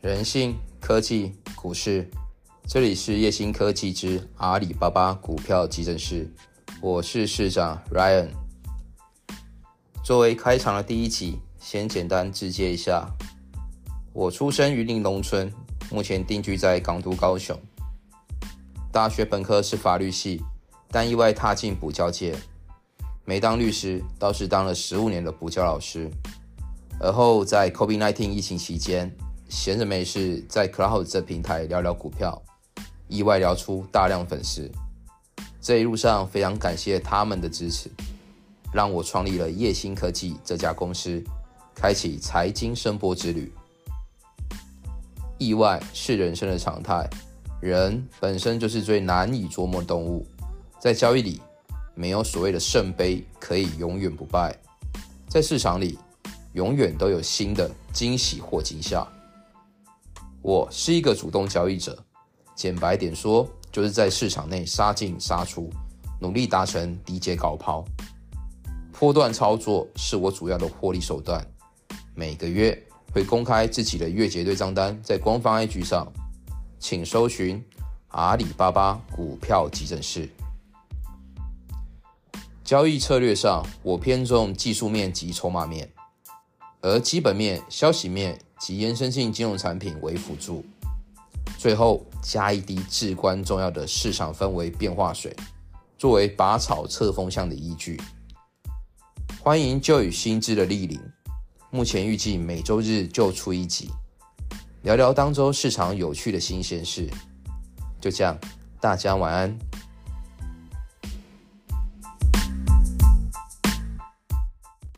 人性、科技、股市，这里是叶星科技之阿里巴巴股票急诊室，我是市长 Ryan。作为开场的第一集，先简单自介一下，我出生于林农村，目前定居在港都高雄。大学本科是法律系，但意外踏进补教界，没当律师，倒是当了十五年的补教老师。而后在 COVID-19 疫情期间。闲着没事，在 Cloud 这平台聊聊股票，意外聊出大量粉丝。这一路上非常感谢他们的支持，让我创立了叶星科技这家公司，开启财经声波之旅。意外是人生的常态，人本身就是最难以捉摸的动物，在交易里没有所谓的圣杯可以永远不败，在市场里永远都有新的惊喜或惊吓。我是一个主动交易者，简白点说，就是在市场内杀进杀出，努力达成低阶高抛。波段操作是我主要的获利手段。每个月会公开自己的月结对账单，在官方 IG 上，请搜寻阿里巴巴股票急诊室。交易策略上，我偏重技术面及筹码面，而基本面、消息面。及延伸性金融产品为辅助，最后加一滴至关重要的市场氛围变化水，作为拔草测风向的依据。欢迎旧与新知的莅临，目前预计每周日就出一集，聊聊当周市场有趣的新鲜事。就这样，大家晚安。